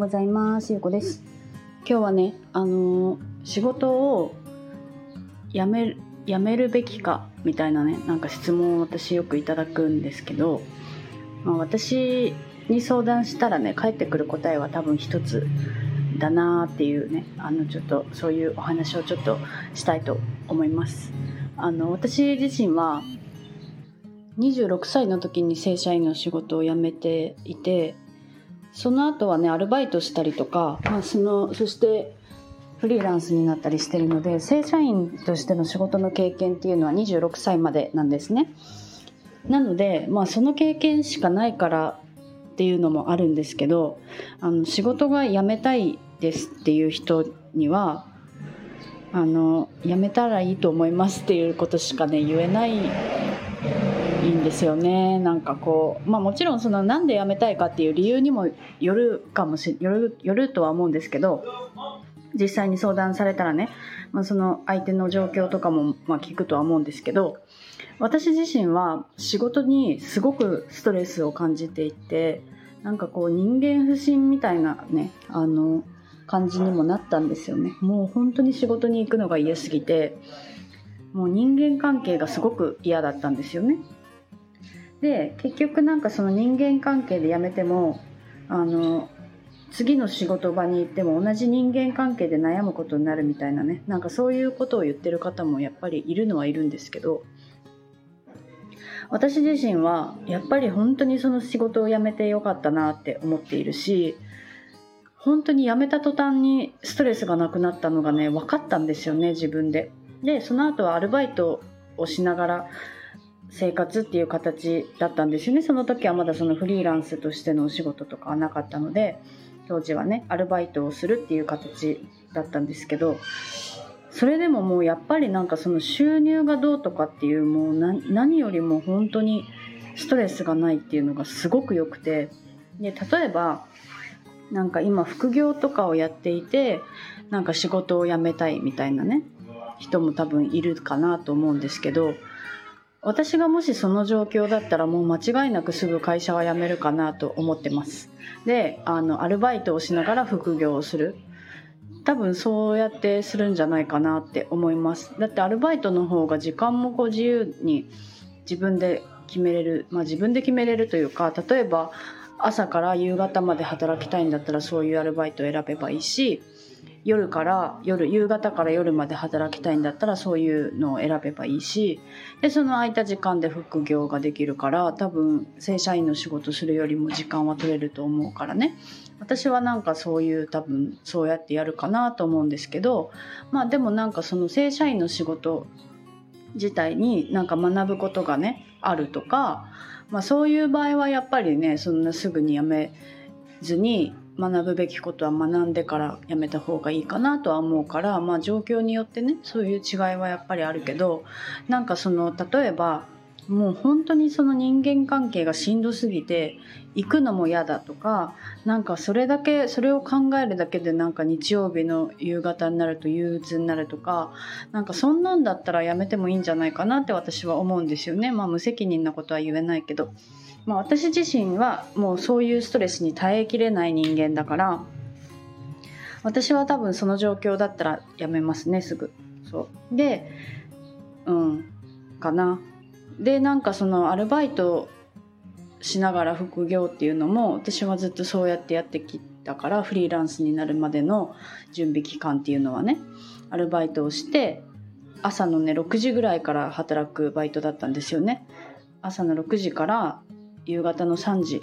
ございます。ゆうこです。今日はねあのー仕事を辞める辞めるべきかみたいなねなんか質問を私よくいただくんですけど、まあ、私に相談したらね返ってくる答えは多分一つだなーっていうねあのちょっとそういうお話をちょっとしたいと思います。あの私自身は26歳の時に正社員の仕事を辞めていてその後はねアルバイトしたりとか、まあ、そのそしてフリーランスになったりしてるので正社員としての仕事の経験っていうのは26歳までなんですね。なので、まあ、その経験しかないからっていうのもあるんですけどあの仕事が辞めたいですっていう人にはあの辞めたらいいと思いますっていうことしかね言えないいいんですよね。なんかこうまあもちろんそのなんで辞めたいかっていう理由にもよるかもしよるよるとは思うんですけど実際に相談されたらね、まあ、その相手の状況とかもまあ聞くとは思うんですけど私自身は仕事にすごくストレスを感じていてなんかこう人間不信みたいなねあの感じにもなったんですよね。もう本当に仕事に行くのが嫌すぎてもう人間関係がすごく嫌だったんですよね。で結局なんかその人間関係で辞めてもあの次の仕事場に行っても同じ人間関係で悩むことになるみたいなねなんかそういうことを言ってる方もやっぱりいるのはいるんですけど私自身はやっぱり本当にその仕事を辞めてよかったなって思っているし本当に辞めた途端にストレスがなくなったのがね分かったんですよね自分で。でその後はアルバイトをしながら生活っていう形だったんですよね。その時はまだそのフリーランスとしてのお仕事とかはなかったので当時はねアルバイトをするっていう形だったんですけどそれでももうやっぱりなんかその収入がどうとかっていうもう何よりも本当にストレスがないっていうのがすごく良くてで例えばなんか今副業とかをやっていてなんか仕事を辞めたいみたいなね人も多分いるかなと思うんですけど私がもしその状況だったらもう間違いなくすぐ会社は辞めるかなと思ってます。であのアルバイトをしながら副業をする。多分そうやってするんじゃないかなって思います。だってアルバイトの方が時間もこう自由に自分で決めれる。まあ自分で決めれるというか例えば朝から夕方まで働きたいんだったらそういうアルバイトを選べばいいし夜から夜夕方から夜まで働きたいんだったらそういうのを選べばいいしでその空いた時間で副業ができるから多分正社員の仕事するよりも時間は取れると思うからね。私はなんかそういう多分そうやってやるかなと思うんですけどまあでもなんかその正社員の仕事自体になんか学ぶことがねあるとか、まあ、そういう場合はやっぱりねそんなすぐにやめずに学ぶべきことは学んでからやめた方がいいかなとは思うからまあ状況によってねそういう違いはやっぱりあるけどなんかその例えばもう本当にその人間関係がしんどすぎて行くのも嫌だとかなんかそれだけそれを考えるだけでなんか日曜日の夕方になると憂鬱になるとかなんかそんなんだったらやめてもいいんじゃないかなって私は思うんですよねまあ無責任なことは言えないけど。まあ、私自身はもうそういうストレスに耐えきれない人間だから私は多分その状況だったらやめますねすぐ。そう。でうんかな。でなんかそのアルバイトしながら副業っていうのも私はずっとそうやってやってきたからフリーランスになるまでの準備期間っていうのはねアルバイトをして朝のね6時ぐらいから働くバイトだったんですよね。朝の6時から夕方の3時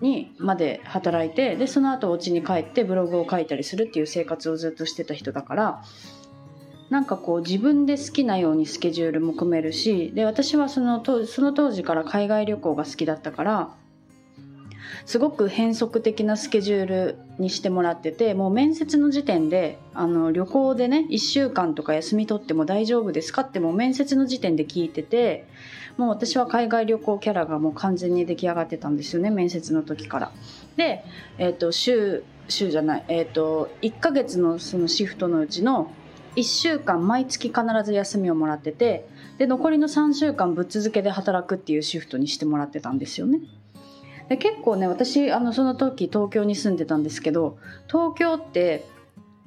にまで働いてでその後お家に帰ってブログを書いたりするっていう生活をずっとしてた人だからなんかこう自分で好きなようにスケジュールも組めるしで私はそのその当時から海外旅行が好きだったからすごく変則的なスケジュールにしてもらっててもう面接の時点であの旅行でね1週間とか休み取っても大丈夫ですか？ってもう面接の時点で聞いててもう私は海外旅行キャラがもう完全に出来上がってたんですよね面接の時から。で、えーと、週週じゃない、えーと、1ヶ月のそのシフトのうちの1週間毎月必ず休みをもらっててで残りの3週間ぶっ続けで働くっていうシフトにしてもらってたんですよね。で結構ね私あのその時東京に住んでたんですけど東京って、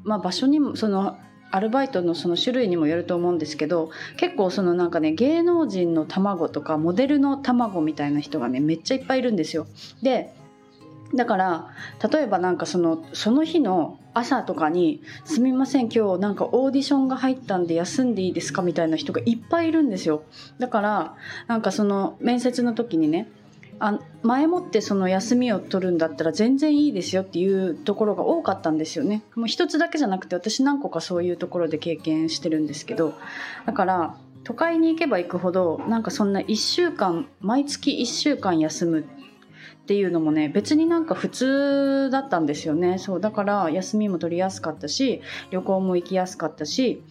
まあ、場所にもそのアルバイトのその種類にもよると思うんですけど結構そのなんかね芸能人の卵とかモデルの卵みたいな人がねめっちゃいっぱいいるんですよ。でだから例えばなんかそのその日の朝とかに「すみません今日なんかオーディションが入ったんで休んでいいですか?」みたいな人がいっぱいいるんですよだからなんかその面接の時にねあ前もってその休みを取るんだったら全然いいですよっていうところが多かったんですよね。もう一つだけじゃなくて私何個かそういうところで経験してるんですけど。だから都会に行けば行くほどなんかそんな1週間毎月1週間休むっていうのもね別になんか普通だったんですよね。そうだから休みも取りやすかったし旅行も行きやすかったし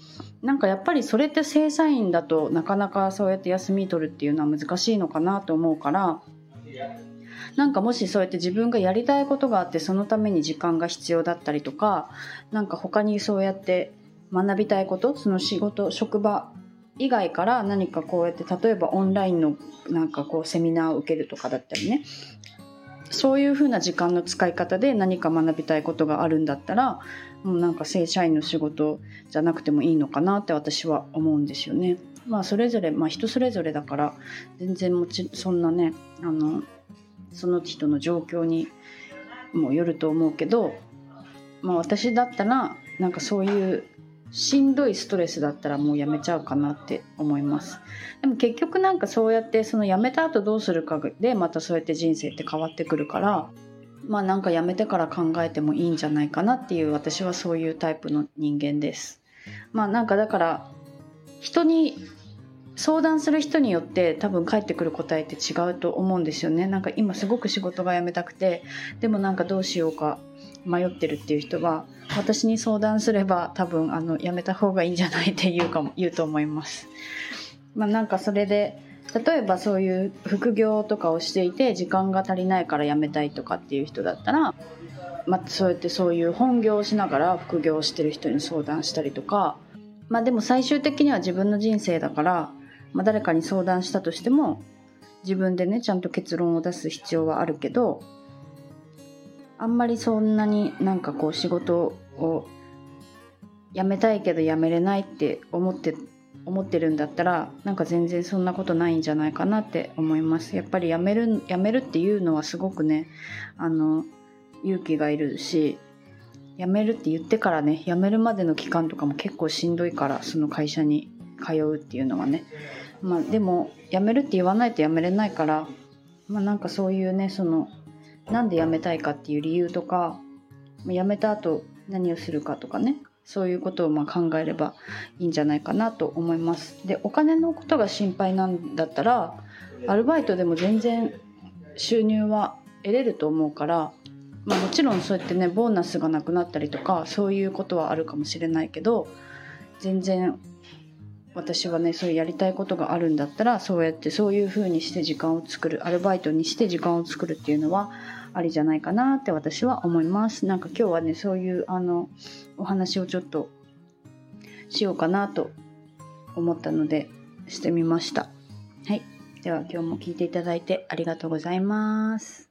なんかやっぱりそれって正社員だとなかなかそうやって休み取るっていうのは難しいのかなと思うからなんかもしそうやって自分がやりたいことがあってそのために時間が必要だったりとかなんか他にそうやって学びたいことその仕事職場以外から何かこうやって例えばオンラインのなんかこうセミナーを受けるとかだったりねそういうふうな時間の使い方で何か学びたいことがあるんだったらもうなんか正社員の仕事じゃなくてもいいのかなって私は思うんですよね。まあそれぞれ、まあ、人それぞれだから全然もちそんなねあのその人の状況にもよると思うけど、まあ、私だったらなんかそういうしんどいストレスだったらもうやめちゃうかなって思います。でも結局なんかそうやってその辞めた後どうするかでまたそうやって人生って変わってくるからまあなんか辞めてから考えてもいいんじゃないかなっていう私はそういうタイプの人間です。まあなんかだから人に相談する人によって多分返ってくる答えって違うと思うんですよねなんか今すごく仕事が辞めたくてでもなんかどうしようか迷ってるっていう人は私に相談すれば多分あの辞めた方がいいんじゃないって言うかも言うと思います。まあ、なんかそれで例えばそういう副業とかをしていて時間が足りないから辞めたいとかっていう人だったら、まあ、そうやってそういう本業をしながら副業をしてる人に相談したりとか、まあ、でも最終的には自分の人生だから、まあ、誰かに相談したとしても自分でねちゃんと結論を出す必要はあるけどあんまりそんなになんかこう仕事を辞めたいけど辞めれないって思って思ってるんだったらなんか全然そんなことないんじゃないかなって思います。やっぱり辞める辞めるっていうのはすごくねあの勇気がいるし辞めるって言ってからね辞めるまでの期間とかも結構しんどいからその会社に。通うっていうのはね。まあでも辞めるって言わないと辞めれないからまあなんかそういうねそのなんで辞めたいかっていう理由とか辞めた後何をするかとかね。そういうことをま考えればいいんじゃないかなと思います。でお金のことが心配なんだったらアルバイトでも全然収入は得れると思うから、まあ、もちろんそうやってねボーナスがなくなったりとかそういうことはあるかもしれないけど全然私はねそういうやりたいことがあるんだったらそうやってそういう風にして時間を作るアルバイトにして時間を作るっていうのはありじゃないかなって私は思います。なんか今日はねそういうあのお話をちょっとしようかなと思ったのでしてみました。はい。では今日も聞いていただいてありがとうございます。